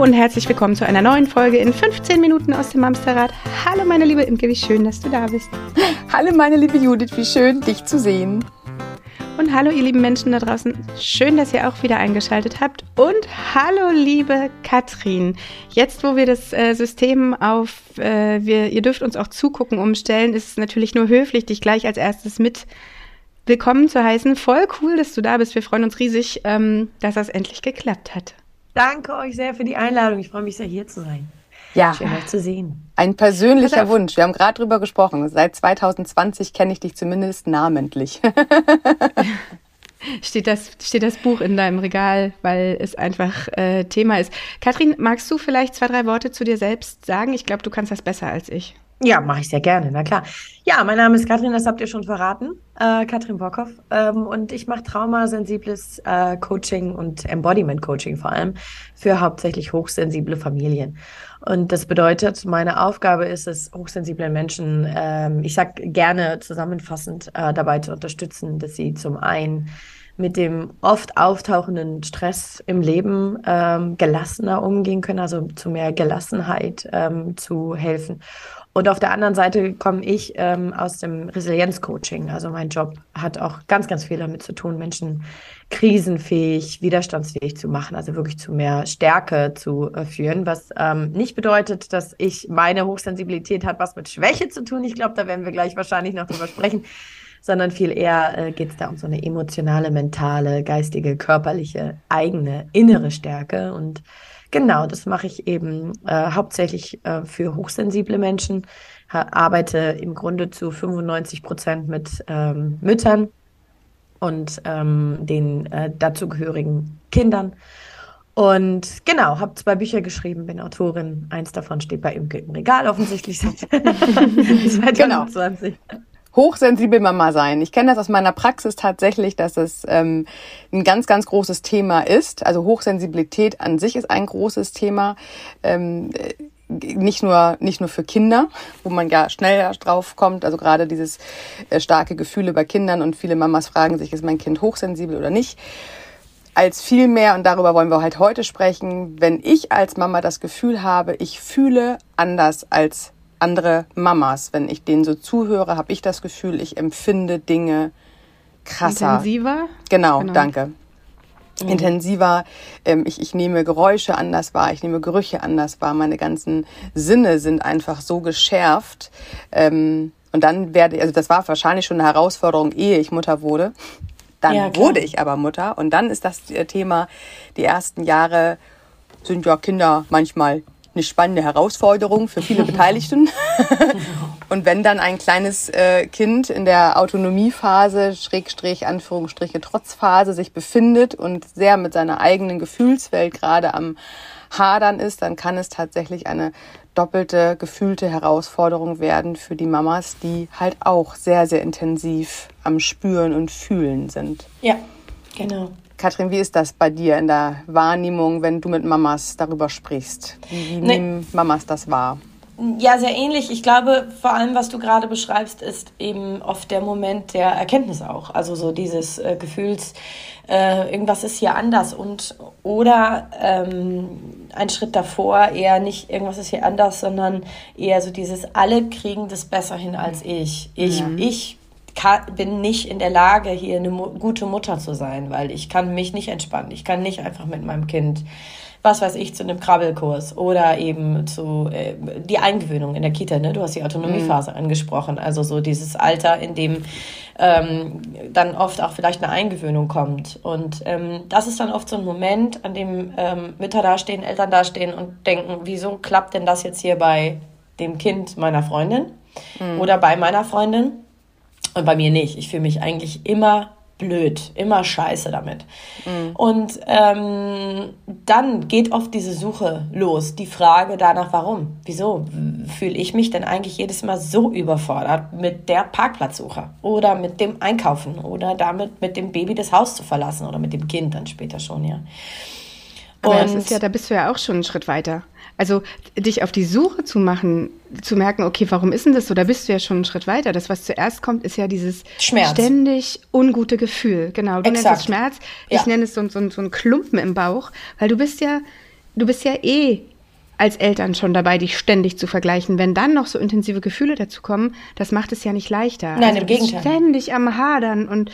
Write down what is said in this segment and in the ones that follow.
Hallo und herzlich willkommen zu einer neuen Folge in 15 Minuten aus dem Amsterrad. Hallo meine liebe Imke, wie schön, dass du da bist. Hallo meine liebe Judith, wie schön, dich zu sehen. Und hallo ihr lieben Menschen da draußen, schön, dass ihr auch wieder eingeschaltet habt. Und hallo liebe Katrin. Jetzt, wo wir das äh, System auf, äh, wir, ihr dürft uns auch zugucken umstellen, ist es natürlich nur höflich, dich gleich als erstes mit willkommen zu heißen. Voll cool, dass du da bist. Wir freuen uns riesig, ähm, dass das endlich geklappt hat. Danke euch sehr für die Einladung. Ich freue mich sehr, hier zu sein. Ja. Schön, euch zu sehen. Ein persönlicher Wunsch. Wir haben gerade drüber gesprochen. Seit 2020 kenne ich dich zumindest namentlich. steht, das, steht das Buch in deinem Regal, weil es einfach äh, Thema ist. Kathrin, magst du vielleicht zwei, drei Worte zu dir selbst sagen? Ich glaube, du kannst das besser als ich. Ja, mache ich sehr gerne, na klar. Ja, mein Name ist Katrin, das habt ihr schon verraten. Äh, Katrin Bockhoff. Ähm, und ich mache traumasensibles äh, Coaching und Embodiment Coaching vor allem für hauptsächlich hochsensible Familien. Und das bedeutet, meine Aufgabe ist es, hochsensiblen Menschen, ähm, ich sag gerne zusammenfassend, äh, dabei zu unterstützen, dass sie zum einen mit dem oft auftauchenden Stress im Leben ähm, gelassener umgehen können, also zu mehr Gelassenheit ähm, zu helfen und auf der anderen Seite komme ich ähm, aus dem Resilienzcoaching. Also mein Job hat auch ganz, ganz viel damit zu tun, Menschen krisenfähig, widerstandsfähig zu machen, also wirklich zu mehr Stärke zu äh, führen, was ähm, nicht bedeutet, dass ich meine Hochsensibilität hat was mit Schwäche zu tun. Ich glaube, da werden wir gleich wahrscheinlich noch drüber sprechen, sondern viel eher äh, geht es da um so eine emotionale, mentale, geistige, körperliche, eigene, innere Stärke und Genau, das mache ich eben äh, hauptsächlich äh, für hochsensible Menschen, arbeite im Grunde zu 95 Prozent mit ähm, Müttern und ähm, den äh, dazugehörigen Kindern. Und genau, habe zwei Bücher geschrieben, bin Autorin. Eins davon steht bei Imke im Regal offensichtlich seit 2020. Genau hochsensibel Mama sein. Ich kenne das aus meiner Praxis tatsächlich, dass es ähm, ein ganz, ganz großes Thema ist. Also Hochsensibilität an sich ist ein großes Thema. Ähm, nicht nur nicht nur für Kinder, wo man ja schneller drauf kommt, also gerade dieses äh, starke Gefühle bei Kindern und viele Mamas fragen sich, ist mein Kind hochsensibel oder nicht? Als viel mehr und darüber wollen wir halt heute sprechen, wenn ich als Mama das Gefühl habe, ich fühle anders als andere Mamas. Wenn ich denen so zuhöre, habe ich das Gefühl, ich empfinde Dinge krasser. Intensiver? Genau, genau. danke. Mhm. Intensiver. Ähm, ich, ich nehme Geräusche anders wahr, ich nehme Gerüche anders wahr. Meine ganzen Sinne sind einfach so geschärft. Ähm, und dann werde, also das war wahrscheinlich schon eine Herausforderung, ehe ich Mutter wurde. Dann ja, wurde ich aber Mutter und dann ist das Thema, die ersten Jahre sind ja Kinder manchmal eine spannende Herausforderung für viele Beteiligten. und wenn dann ein kleines äh, Kind in der Autonomiephase, Schrägstrich, Anführungsstriche, Trotzphase sich befindet und sehr mit seiner eigenen Gefühlswelt gerade am Hadern ist, dann kann es tatsächlich eine doppelte gefühlte Herausforderung werden für die Mamas, die halt auch sehr, sehr intensiv am Spüren und Fühlen sind. Ja, genau. Katrin, wie ist das bei dir in der Wahrnehmung, wenn du mit Mamas darüber sprichst? Wie, nee. nehmen Mamas das wahr? Ja, sehr ähnlich. Ich glaube, vor allem, was du gerade beschreibst, ist eben oft der Moment der Erkenntnis auch. Also so dieses äh, Gefühls, äh, irgendwas ist hier anders und oder ähm, ein Schritt davor eher nicht irgendwas ist hier anders, sondern eher so dieses alle kriegen das besser hin als ich. Ich, mhm. ich kann, bin nicht in der Lage, hier eine mu gute Mutter zu sein, weil ich kann mich nicht entspannen. Ich kann nicht einfach mit meinem Kind, was weiß ich, zu einem Krabbelkurs oder eben zu äh, die Eingewöhnung in der Kita. Ne? Du hast die Autonomiephase mhm. angesprochen, also so dieses Alter, in dem ähm, dann oft auch vielleicht eine Eingewöhnung kommt. Und ähm, das ist dann oft so ein Moment, an dem ähm, Mütter dastehen, Eltern dastehen und denken, wieso klappt denn das jetzt hier bei dem Kind meiner Freundin mhm. oder bei meiner Freundin? Und bei mir nicht. Ich fühle mich eigentlich immer blöd, immer scheiße damit. Mhm. Und ähm, dann geht oft diese Suche los, die Frage danach, warum, wieso fühle ich mich denn eigentlich jedes Mal so überfordert mit der Parkplatzsuche oder mit dem Einkaufen oder damit mit dem Baby das Haus zu verlassen oder mit dem Kind dann später schon, ja. Aber und das ist ja, da bist du ja auch schon einen Schritt weiter. Also dich auf die Suche zu machen, zu merken, okay, warum ist denn das so? Da bist du ja schon einen Schritt weiter. Das, was zuerst kommt, ist ja dieses Schmerz. ständig ungute Gefühl. Genau, du Exakt. nennst es Schmerz. Ich ja. nenne es so, so, so ein Klumpen im Bauch, weil du bist ja du bist ja eh als Eltern schon dabei, dich ständig zu vergleichen. Wenn dann noch so intensive Gefühle dazu kommen, das macht es ja nicht leichter. Nein, also im Gegenteil. Ständig am Hadern und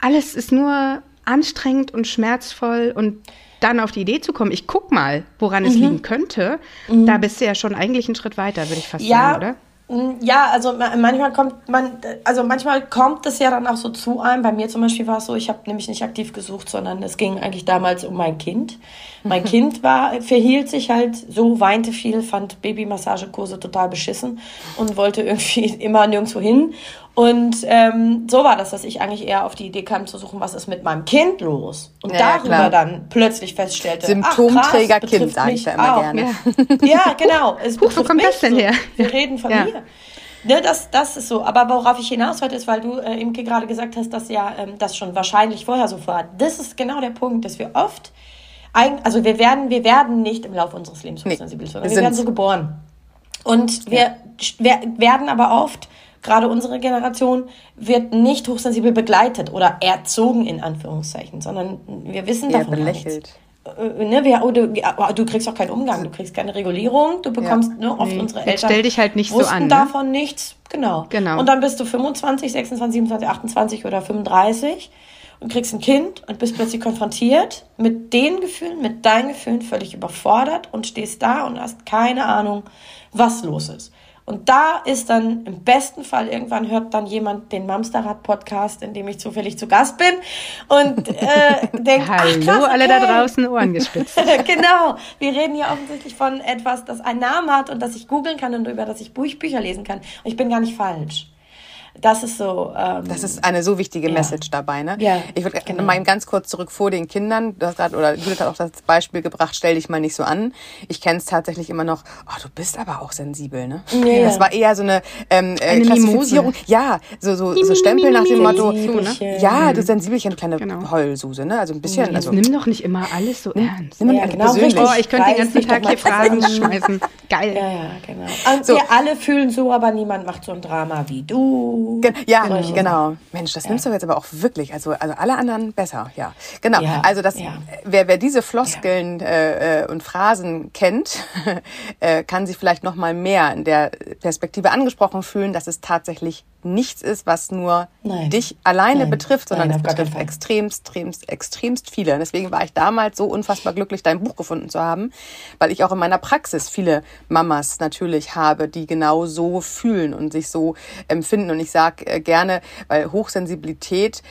alles ist nur anstrengend und schmerzvoll und dann auf die Idee zu kommen, ich guck mal, woran mhm. es liegen könnte, mhm. da bist du ja schon eigentlich einen Schritt weiter, würde ich fast ja, sagen, oder? Mm, ja, also manchmal kommt man, also manchmal kommt es ja dann auch so zu einem. Bei mir zum Beispiel war es so, ich habe nämlich nicht aktiv gesucht, sondern es ging eigentlich damals um mein Kind. Mein Kind war, verhielt sich halt so, weinte viel, fand Babymassagekurse total beschissen und wollte irgendwie immer nirgendwo hin. Und ähm, so war das, dass ich eigentlich eher auf die Idee kam zu suchen, was ist mit meinem Kind los? Und ja, darüber klar. dann plötzlich feststellte, Symptomträger ach, Kind, sage ich da immer auch. gerne. Ja, ja genau. Es Huch, wo kommt das denn her? Wir reden von ja. mir. Ne, das, das ist so. Aber worauf ich hinaus wollte, ist, weil du, äh, Imke, gerade gesagt hast, dass ja ähm, das schon wahrscheinlich vorher so war. Das ist genau der Punkt, dass wir oft, ein, also wir werden, wir werden nicht im Laufe unseres Lebens hochsensibel, nee, sondern wir werden so geboren. Und wir, wir werden aber oft gerade unsere Generation wird nicht hochsensibel begleitet oder erzogen in Anführungszeichen, sondern wir wissen davon ja, belächelt. Äh, ne, wir, oh, du, oh, du, kriegst auch keinen Umgang, du kriegst keine Regulierung, du bekommst ja. ne, oft nee. unsere Eltern stell dich halt nicht wussten so an, ne? davon nichts, genau. genau. Und dann bist du 25, 26, 27, 28 oder 35 und kriegst ein Kind und bist plötzlich konfrontiert mit den Gefühlen, mit deinen Gefühlen, völlig überfordert und stehst da und hast keine Ahnung, was los ist. Und da ist dann im besten Fall irgendwann hört dann jemand den Mamsterrad-Podcast, in dem ich zufällig zu Gast bin und äh, denkt, Hallo krass, okay. alle da draußen Ohren gespitzt. genau, wir reden hier offensichtlich von etwas, das einen Namen hat und das ich googeln kann und über das ich Bücher lesen kann. Und ich bin gar nicht falsch. Das ist so. Ähm, das ist eine so wichtige ja. Message dabei, ne? Ja, ich würde genau. mal ganz kurz zurück vor den Kindern. Du hast grad, oder Judith hat auch das Beispiel gebracht, stell dich mal nicht so an. Ich kenne es tatsächlich immer noch, oh, du bist aber auch sensibel, ne? Ja. Das war eher so eine, ähm, äh, eine Klassifizierung. Mimose. Ja, so, so, so Stempel nach dem Motto, ja, du Sensibelchen, du kleine genau. Heulsuse, ne? Also ein bisschen. Also, nimm doch nicht immer alles so ernst. Nimm ja, genau, persönlich. Oh, ich könnte den ganzen Tag hier Phrasen schmeißen. Geil. Ja, ja, genau. Und so. wir alle fühlen so, aber niemand macht so ein Drama wie du. Ja, genau genau. Mensch, das ja. nimmst du jetzt aber auch wirklich. Also, also alle anderen besser, ja. Genau. Ja, also das, ja. wer, wer diese Floskeln äh, äh, und Phrasen kennt, äh, kann sich vielleicht noch mal mehr in der Perspektive angesprochen fühlen, dass es tatsächlich nichts ist, was nur Nein. dich alleine Nein. betrifft, sondern Nein, es betrifft extremst, extremst, extremst viele. deswegen war ich damals so unfassbar glücklich, dein Buch gefunden zu haben, weil ich auch in meiner Praxis viele Mamas natürlich habe, die genau so fühlen und sich so empfinden. Und ich sage äh, gerne, weil Hochsensibilität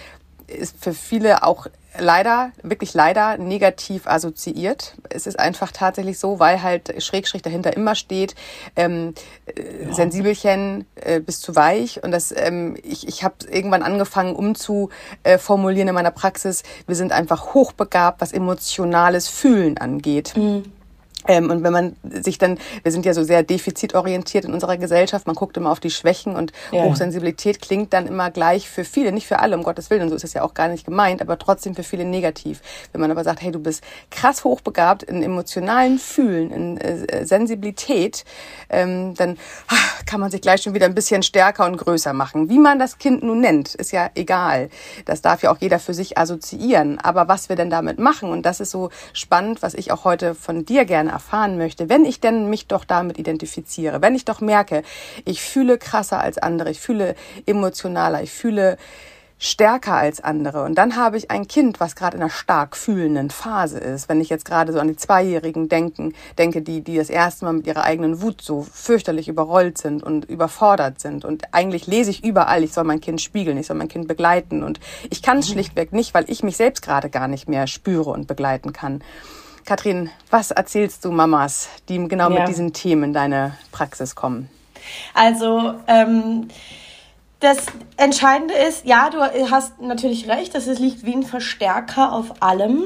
ist für viele auch leider, wirklich leider negativ assoziiert. Es ist einfach tatsächlich so, weil halt Schrägstrich dahinter immer steht, ähm, ja. Sensibelchen äh, bis zu weich. Und das, ähm, ich, ich habe irgendwann angefangen umzuformulieren in meiner Praxis, wir sind einfach hochbegabt, was emotionales Fühlen angeht. Mhm. Ähm, und wenn man sich dann, wir sind ja so sehr defizitorientiert in unserer Gesellschaft, man guckt immer auf die Schwächen und ja. Hochsensibilität klingt dann immer gleich für viele, nicht für alle, um Gottes Willen, und so ist es ja auch gar nicht gemeint, aber trotzdem für viele negativ. Wenn man aber sagt, hey, du bist krass hochbegabt in emotionalen Fühlen, in äh, Sensibilität, ähm, dann ach, kann man sich gleich schon wieder ein bisschen stärker und größer machen. Wie man das Kind nun nennt, ist ja egal. Das darf ja auch jeder für sich assoziieren. Aber was wir denn damit machen, und das ist so spannend, was ich auch heute von dir gerne erfahren möchte, wenn ich denn mich doch damit identifiziere, wenn ich doch merke, ich fühle krasser als andere, ich fühle emotionaler, ich fühle stärker als andere. Und dann habe ich ein Kind, was gerade in einer stark fühlenden Phase ist. Wenn ich jetzt gerade so an die Zweijährigen denken, denke, die, die das erste Mal mit ihrer eigenen Wut so fürchterlich überrollt sind und überfordert sind. Und eigentlich lese ich überall, ich soll mein Kind spiegeln, ich soll mein Kind begleiten. Und ich kann es mhm. schlichtweg nicht, weil ich mich selbst gerade gar nicht mehr spüre und begleiten kann. Katrin, was erzählst du Mamas, die genau ja. mit diesen Themen in deine Praxis kommen? Also, ähm, das Entscheidende ist, ja, du hast natürlich recht, dass es liegt wie ein Verstärker auf allem,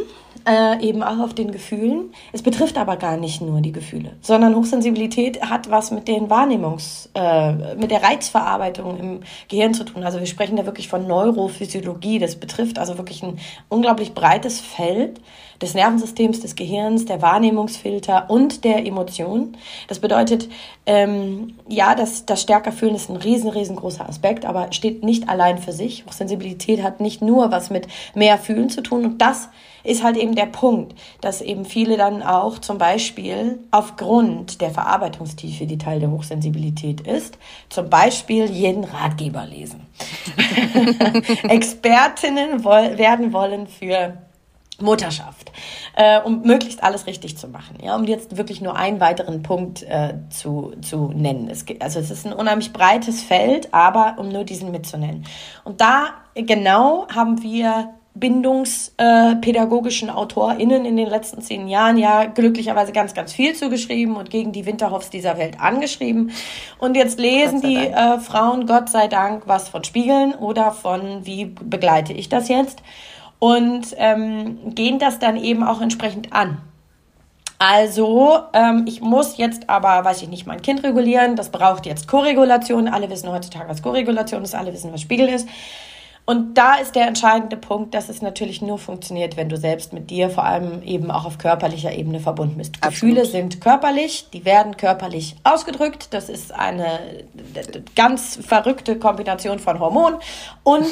äh, eben auch auf den Gefühlen. Es betrifft aber gar nicht nur die Gefühle, sondern Hochsensibilität hat was mit den Wahrnehmungs-, äh, mit der Reizverarbeitung im Gehirn zu tun. Also wir sprechen da wirklich von Neurophysiologie. Das betrifft also wirklich ein unglaublich breites Feld des Nervensystems, des Gehirns, der Wahrnehmungsfilter und der Emotionen. Das bedeutet, ähm, ja, das, das stärker fühlen ist ein riesen, riesengroßer Aspekt, aber steht nicht allein für sich. Hochsensibilität hat nicht nur was mit mehr fühlen zu tun und das ist halt eben der Punkt, dass eben viele dann auch zum Beispiel aufgrund der Verarbeitungstiefe, die Teil der Hochsensibilität ist, zum Beispiel jeden Ratgeber lesen. Expertinnen werden wollen für Mutterschaft, äh, um möglichst alles richtig zu machen. Ja, um jetzt wirklich nur einen weiteren Punkt äh, zu, zu nennen. Es, also es ist ein unheimlich breites Feld, aber um nur diesen mitzunennen. Und da genau haben wir bindungspädagogischen äh, AutorInnen in den letzten zehn Jahren ja glücklicherweise ganz, ganz viel zugeschrieben und gegen die Winterhoffs dieser Welt angeschrieben. Und jetzt lesen die äh, Frauen Gott sei Dank was von Spiegeln oder von wie begleite ich das jetzt und ähm, gehen das dann eben auch entsprechend an. Also, ähm, ich muss jetzt aber, weiß ich nicht, mein Kind regulieren. Das braucht jetzt Koregulation. Alle wissen heutzutage, was Koregulation ist. Alle wissen, was Spiegel ist. Und da ist der entscheidende Punkt, dass es natürlich nur funktioniert, wenn du selbst mit dir vor allem eben auch auf körperlicher Ebene verbunden bist. Absolut. Gefühle sind körperlich, die werden körperlich ausgedrückt. Das ist eine ganz verrückte Kombination von Hormonen und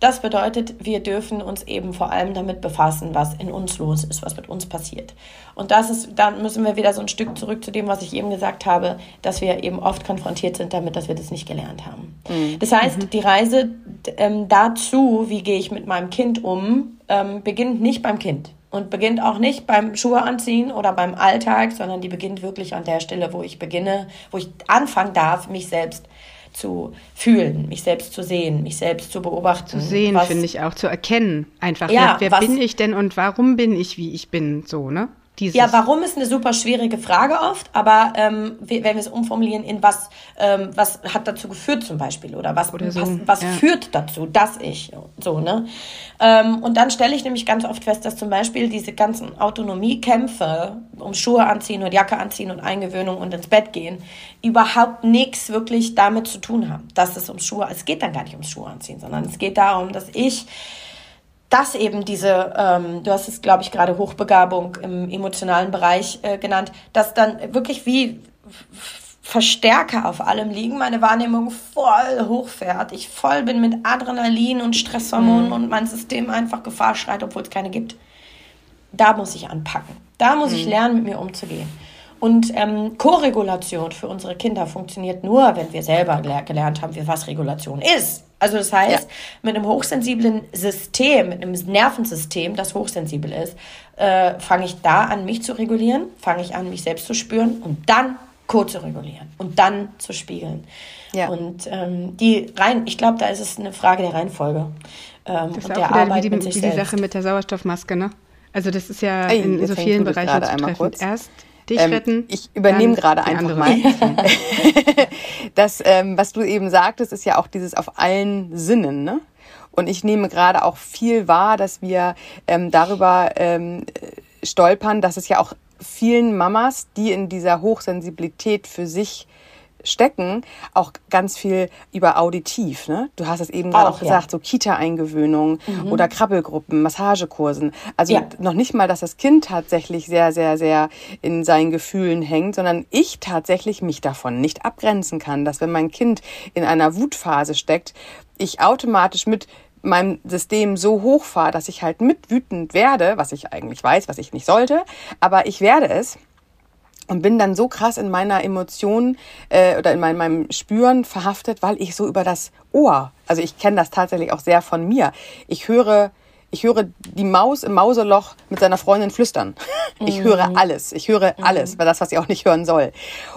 das bedeutet, wir dürfen uns eben vor allem damit befassen, was in uns los ist, was mit uns passiert. Und das ist, dann müssen wir wieder so ein Stück zurück zu dem, was ich eben gesagt habe, dass wir eben oft konfrontiert sind damit, dass wir das nicht gelernt haben. Mhm. Das heißt, mhm. die Reise ähm, dazu, wie gehe ich mit meinem Kind um, ähm, beginnt nicht beim Kind und beginnt auch nicht beim Schuhe anziehen oder beim Alltag, sondern die beginnt wirklich an der Stelle, wo ich beginne, wo ich anfangen darf, mich selbst zu fühlen, mich selbst zu sehen, mich selbst zu beobachten. Zu sehen, finde ich auch, zu erkennen. Einfach, ja, wer, wer was, bin ich denn und warum bin ich, wie ich bin, so, ne? Dieses ja, warum ist eine super schwierige Frage oft, aber ähm, wenn wir es umformulieren in was, ähm, was hat dazu geführt zum Beispiel oder was, oder so, was, was ja. führt dazu, dass ich so, ne? Ähm, und dann stelle ich nämlich ganz oft fest, dass zum Beispiel diese ganzen Autonomiekämpfe um Schuhe anziehen und Jacke anziehen und Eingewöhnung und ins Bett gehen, überhaupt nichts wirklich damit zu tun haben, dass es ums Schuhe, es geht dann gar nicht ums Schuhe anziehen, sondern es geht darum, dass ich dass eben diese, ähm, du hast es, glaube ich, gerade Hochbegabung im emotionalen Bereich äh, genannt, dass dann wirklich wie Verstärker auf allem liegen, meine Wahrnehmung voll hochfährt, ich voll bin mit Adrenalin und Stresshormonen mhm. und mein System einfach Gefahr schreit, obwohl es keine gibt. Da muss ich anpacken. Da muss mhm. ich lernen, mit mir umzugehen. Und ähm, Koregulation für unsere Kinder funktioniert nur, wenn wir selber gelernt haben, wie was Regulation ist. Also das heißt, ja. mit einem hochsensiblen System, mit einem Nervensystem, das hochsensibel ist, äh, fange ich da an, mich zu regulieren, fange ich an, mich selbst zu spüren und dann Co zu regulieren und dann zu spiegeln. Ja. Und ähm, die rein, ich glaube, da ist es eine Frage der Reihenfolge. Ähm, und der Arbeit die, mit sich wie die Sache mit der Sauerstoffmaske, ne? Also das ist ja Ey, in so vielen Bereichen zu treffen. Erst dich ähm, retten. Ich übernehme gerade einfach mal. das, ähm, was du eben sagtest, ist ja auch dieses auf allen Sinnen, ne? Und ich nehme gerade auch viel wahr, dass wir ähm, darüber ähm, stolpern, dass es ja auch vielen Mamas, die in dieser Hochsensibilität für sich stecken, auch ganz viel über auditiv. Ne? Du hast es eben gerade auch, auch gesagt, ja. so Kita-Eingewöhnung mhm. oder Krabbelgruppen, Massagekursen. Also ja. noch nicht mal, dass das Kind tatsächlich sehr, sehr, sehr in seinen Gefühlen hängt, sondern ich tatsächlich mich davon nicht abgrenzen kann, dass wenn mein Kind in einer Wutphase steckt, ich automatisch mit meinem System so hochfahre, dass ich halt mit wütend werde, was ich eigentlich weiß, was ich nicht sollte, aber ich werde es und bin dann so krass in meiner Emotion äh, oder in mein, meinem Spüren verhaftet, weil ich so über das Ohr, also ich kenne das tatsächlich auch sehr von mir. Ich höre ich höre die Maus im Mauseloch mit seiner Freundin flüstern. Ich mhm. höre alles. Ich höre mhm. alles, weil das, was sie auch nicht hören soll.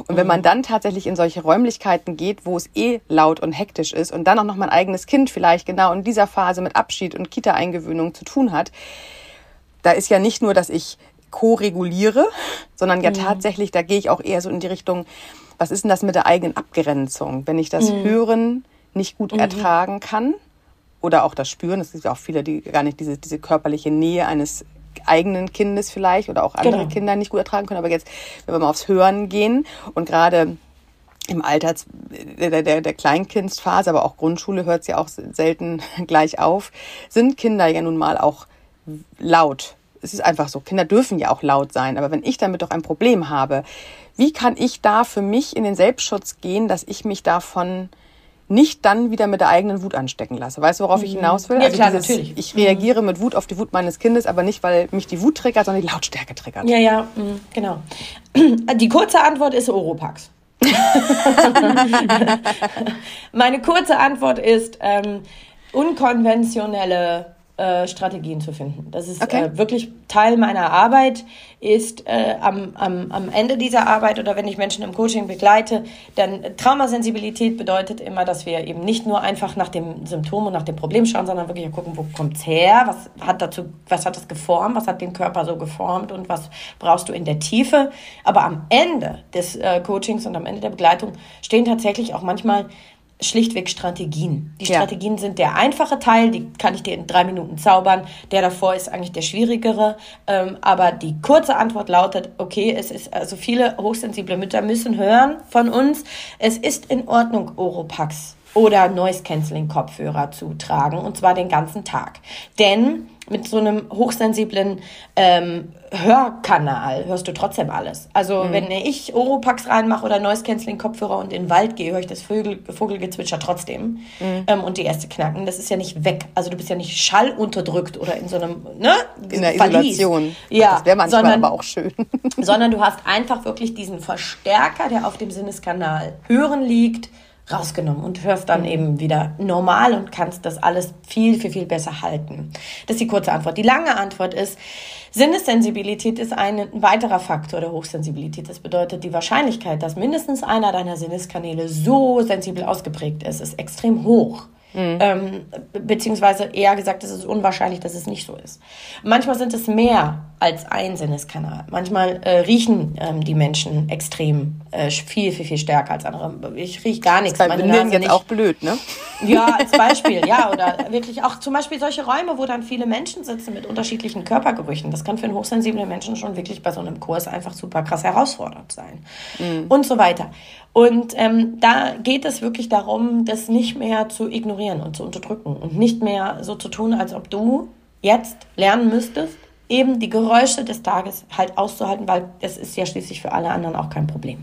Und wenn man mhm. dann tatsächlich in solche Räumlichkeiten geht, wo es eh laut und hektisch ist und dann auch noch mein eigenes Kind vielleicht genau in dieser Phase mit Abschied und Kita-Eingewöhnung zu tun hat, da ist ja nicht nur, dass ich ko-reguliere, sondern ja mhm. tatsächlich, da gehe ich auch eher so in die Richtung, was ist denn das mit der eigenen Abgrenzung? Wenn ich das mhm. Hören nicht gut mhm. ertragen kann oder auch das Spüren, es gibt ja auch viele, die gar nicht diese, diese körperliche Nähe eines eigenen Kindes vielleicht oder auch andere genau. Kinder nicht gut ertragen können. Aber jetzt, wenn wir mal aufs Hören gehen und gerade im Alter der, der, der Kleinkindsphase, aber auch Grundschule hört es ja auch selten gleich auf, sind Kinder ja nun mal auch laut es ist einfach so, Kinder dürfen ja auch laut sein, aber wenn ich damit doch ein Problem habe, wie kann ich da für mich in den Selbstschutz gehen, dass ich mich davon nicht dann wieder mit der eigenen Wut anstecken lasse. Weißt du, worauf mhm. ich hinaus will? Ja, also klar, dieses, natürlich. Ich reagiere mhm. mit Wut auf die Wut meines Kindes, aber nicht, weil mich die Wut triggert, sondern die Lautstärke triggert. Ja, ja, mhm, genau. Die kurze Antwort ist Oropax. Meine kurze Antwort ist ähm, unkonventionelle äh, Strategien zu finden. Das ist okay. äh, wirklich Teil meiner Arbeit, ist äh, am, am, am Ende dieser Arbeit oder wenn ich Menschen im Coaching begleite, dann Traumasensibilität bedeutet immer, dass wir eben nicht nur einfach nach dem Symptom und nach dem Problem schauen, sondern wirklich gucken, wo kommt es her, was hat dazu, was hat das geformt, was hat den Körper so geformt und was brauchst du in der Tiefe. Aber am Ende des äh, Coachings und am Ende der Begleitung stehen tatsächlich auch manchmal schlichtweg Strategien. Die Strategien ja. sind der einfache Teil, die kann ich dir in drei Minuten zaubern. Der davor ist eigentlich der schwierigere. Ähm, aber die kurze Antwort lautet, okay, es ist, also viele hochsensible Mütter müssen hören von uns, es ist in Ordnung, Oropax oder Noise Cancelling Kopfhörer zu tragen und zwar den ganzen Tag. Denn mit so einem hochsensiblen ähm, Hörkanal hörst du trotzdem alles. Also mhm. wenn ich Oropax reinmache oder Noise Cancelling Kopfhörer und in den Wald gehe, höre ich das Vögel, Vogelgezwitscher trotzdem mhm. ähm, und die erste knacken. Das ist ja nicht weg. Also du bist ja nicht schallunterdrückt oder in so einem ne in der Verlies. Isolation. Ja, das wäre manchmal sondern, aber auch schön. sondern du hast einfach wirklich diesen Verstärker, der auf dem Sinneskanal Hören liegt rausgenommen und hörst dann eben wieder normal und kannst das alles viel, viel, viel besser halten. Das ist die kurze Antwort. Die lange Antwort ist, Sinnessensibilität ist ein weiterer Faktor der Hochsensibilität. Das bedeutet, die Wahrscheinlichkeit, dass mindestens einer deiner Sinneskanäle so sensibel ausgeprägt ist, ist extrem hoch. Mhm. Ähm, beziehungsweise eher gesagt, es ist unwahrscheinlich, dass es nicht so ist. Manchmal sind es mehr als ein Sinneskanal. Manchmal äh, riechen ähm, die Menschen extrem äh, viel, viel, viel stärker als andere. Ich rieche gar nichts. Das ist bei jetzt nicht. auch blöd, ne? Ja, als Beispiel, ja. Oder wirklich auch zum Beispiel solche Räume, wo dann viele Menschen sitzen mit unterschiedlichen Körpergerüchen. Das kann für einen hochsensiblen Menschen schon wirklich bei so einem Kurs einfach super krass herausfordernd sein. Mhm. Und so weiter. Und ähm, da geht es wirklich darum, das nicht mehr zu ignorieren und zu unterdrücken und nicht mehr so zu tun, als ob du jetzt lernen müsstest, eben die Geräusche des Tages halt auszuhalten, weil es ist ja schließlich für alle anderen auch kein Problem.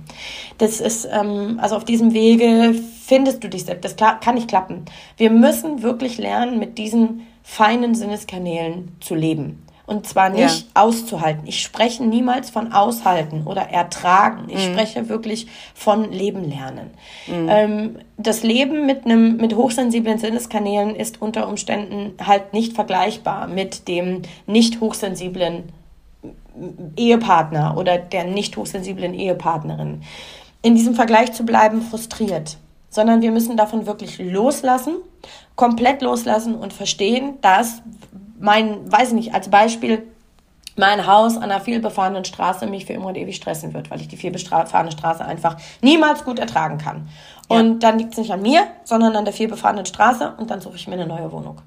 Das ist, ähm, also auf diesem Wege findest du dich selbst. Das kann nicht klappen. Wir müssen wirklich lernen, mit diesen feinen Sinneskanälen zu leben. Und zwar nicht ja. auszuhalten. Ich spreche niemals von aushalten oder ertragen. Ich mhm. spreche wirklich von Leben lernen. Mhm. Ähm, das Leben mit einem, mit hochsensiblen Sinneskanälen ist unter Umständen halt nicht vergleichbar mit dem nicht hochsensiblen Ehepartner oder der nicht hochsensiblen Ehepartnerin. In diesem Vergleich zu bleiben frustriert, sondern wir müssen davon wirklich loslassen, komplett loslassen und verstehen, dass mein, weiß ich nicht, als Beispiel, mein Haus an einer vielbefahrenen Straße mich für immer und ewig stressen wird, weil ich die vielbefahrene Straße einfach niemals gut ertragen kann. Ja. Und dann liegt es nicht an mir, sondern an der vielbefahrenen Straße und dann suche ich mir eine neue Wohnung.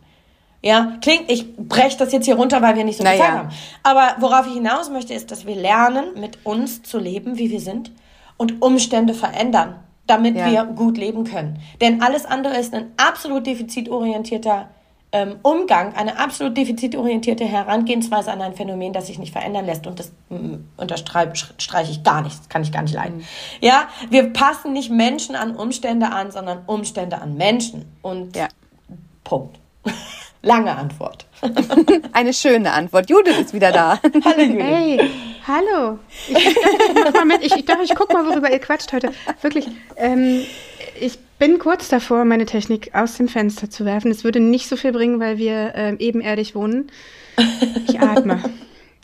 Ja, klingt, ich breche das jetzt hier runter, weil wir nicht so viel naja. Zeit haben. Aber worauf ich hinaus möchte, ist, dass wir lernen, mit uns zu leben, wie wir sind und Umstände verändern, damit ja. wir gut leben können. Denn alles andere ist ein absolut defizitorientierter ähm, Umgang, eine absolut defizitorientierte Herangehensweise an ein Phänomen, das sich nicht verändern lässt. Und das mm, unterstreiche ich gar nicht, das kann ich gar nicht leiden. Mhm. Ja, wir passen nicht Menschen an Umstände an, sondern Umstände an Menschen. Und ja. Punkt. Lange Antwort. Eine schöne Antwort. Judith ist wieder da. Hallo Judith. Hey, hallo. Ich, ich, ich, ich, ich guck mal, worüber ihr quatscht heute. Wirklich. Ähm, ich bin kurz davor, meine Technik aus dem Fenster zu werfen. Es würde nicht so viel bringen, weil wir äh, ebenerdig wohnen. Ich atme.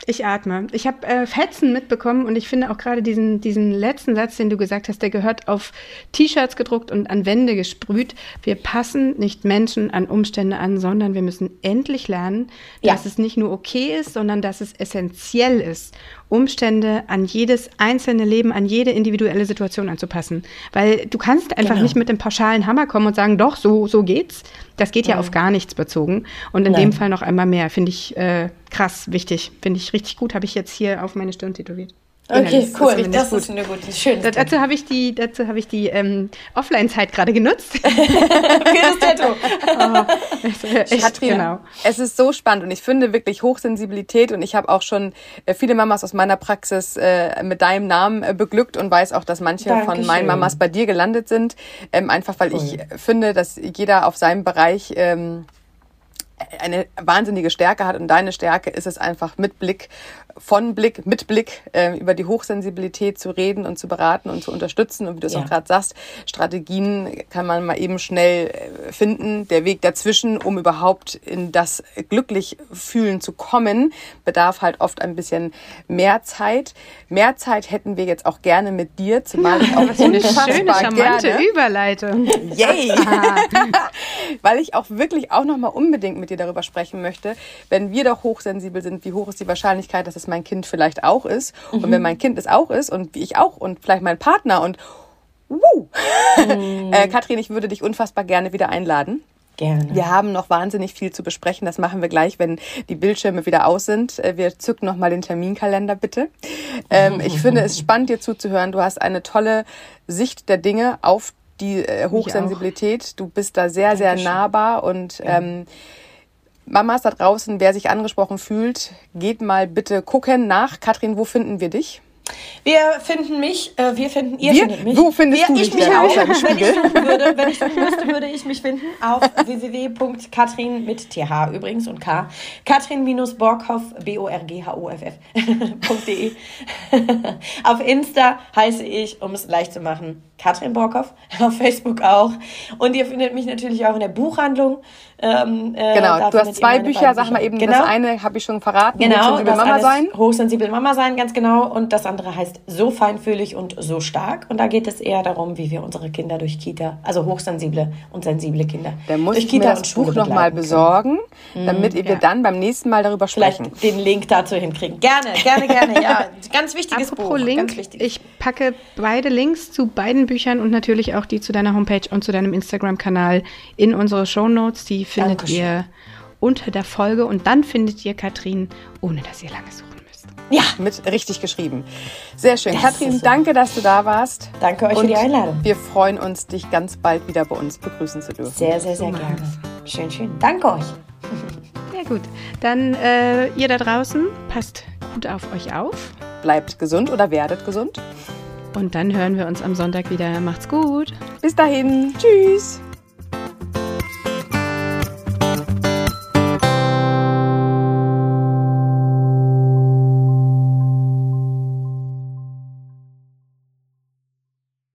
Ich atme. Ich habe äh, Fetzen mitbekommen und ich finde auch gerade diesen, diesen letzten Satz, den du gesagt hast, der gehört auf T-Shirts gedruckt und an Wände gesprüht. Wir passen nicht Menschen an Umstände an, sondern wir müssen endlich lernen, ja. dass es nicht nur okay ist, sondern dass es essentiell ist. Umstände an jedes einzelne Leben, an jede individuelle Situation anzupassen. Weil du kannst einfach genau. nicht mit dem pauschalen Hammer kommen und sagen, doch, so, so geht's. Das geht ja auf gar nichts bezogen. Und in Nein. dem Fall noch einmal mehr. Finde ich äh, krass wichtig. Finde ich richtig gut. Habe ich jetzt hier auf meine Stirn tätowiert. Okay, cool. Das, das ist eine gute, schön. Dazu habe ich die, dazu habe ich die ähm, Offline-Zeit gerade genutzt. Für das Tattoo. oh, Katrin, genau. es ist so spannend und ich finde wirklich Hochsensibilität und ich habe auch schon äh, viele Mamas aus meiner Praxis äh, mit deinem Namen äh, beglückt und weiß auch, dass manche Dankeschön. von meinen Mamas bei dir gelandet sind, ähm, einfach weil cool. ich finde, dass jeder auf seinem Bereich ähm, eine wahnsinnige Stärke hat und deine Stärke ist es einfach mit Blick von Blick, mit Blick äh, über die Hochsensibilität zu reden und zu beraten und zu unterstützen. Und wie du es ja. auch gerade sagst, Strategien kann man mal eben schnell äh, finden. Der Weg dazwischen, um überhaupt in das glücklich fühlen zu kommen, bedarf halt oft ein bisschen mehr Zeit. Mehr Zeit hätten wir jetzt auch gerne mit dir, zumal ich auch Was eine schöne, charmante gerne. Überleitung. Yay! Weil ich auch wirklich auch nochmal unbedingt mit dir darüber sprechen möchte, wenn wir doch hochsensibel sind, wie hoch ist die Wahrscheinlichkeit, dass es mein Kind vielleicht auch ist. Mhm. Und wenn mein Kind es auch ist und wie ich auch und vielleicht mein Partner und wuh, mhm. äh, Katrin, ich würde dich unfassbar gerne wieder einladen. Gerne. Wir haben noch wahnsinnig viel zu besprechen. Das machen wir gleich, wenn die Bildschirme wieder aus sind. Äh, wir zücken noch mal den Terminkalender, bitte. Ähm, ich finde es spannend, dir zuzuhören. Du hast eine tolle Sicht der Dinge auf die äh, Hochsensibilität. Du bist da sehr, Dankeschön. sehr nahbar und ja. ähm, Mamas da draußen, wer sich angesprochen fühlt, geht mal bitte gucken nach. Katrin, wo finden wir dich? Wir finden mich, äh, wir finden, ihr wir? findet mich. Wo findest wir, du mich, mich außer im Wenn ich suchen würde, wenn ich suchen müsste, würde ich mich finden auf www.katrin mit th übrigens und k. Katrin-Borghoff, B-O-R-G-H-O-F-F.de. auf Insta heiße ich, um es leicht zu machen, Katrin Borghoff. Auf Facebook auch. Und ihr findet mich natürlich auch in der Buchhandlung. Ähm, äh, genau, du hast zwei Bücher, sag mal eben, genau. das eine habe ich schon verraten, genau, Hochsensibel Mama sein. Hochsensibel Mama sein, ganz genau. Und das andere heißt So feinfühlig und so stark. Und da geht es eher darum, wie wir unsere Kinder durch Kita, also hochsensible und sensible Kinder, da muss durch ich Kita mir das Buch nochmal besorgen, können. damit mhm, wir ja. dann beim nächsten Mal darüber sprechen. Vielleicht den Link dazu hinkriegen. Gerne, gerne, gerne. ja, ganz wichtiges Apropos Buch. Link, ganz wichtig. ich packe beide Links zu beiden Büchern und natürlich auch die zu deiner Homepage und zu deinem Instagram-Kanal in unsere Show Notes. Die findet Dankeschön. ihr unter der Folge und dann findet ihr Katrin, ohne dass ihr lange suchen müsst. Ja. Mit richtig geschrieben. Sehr schön. Das Katrin, so. danke, dass du da warst. Danke euch und für die Einladung. Wir freuen uns, dich ganz bald wieder bei uns begrüßen zu dürfen. Sehr, sehr, sehr gerne. Schön, schön. Danke euch. Sehr gut. Dann äh, ihr da draußen, passt gut auf euch auf. Bleibt gesund oder werdet gesund. Und dann hören wir uns am Sonntag wieder. Macht's gut. Bis dahin. Tschüss.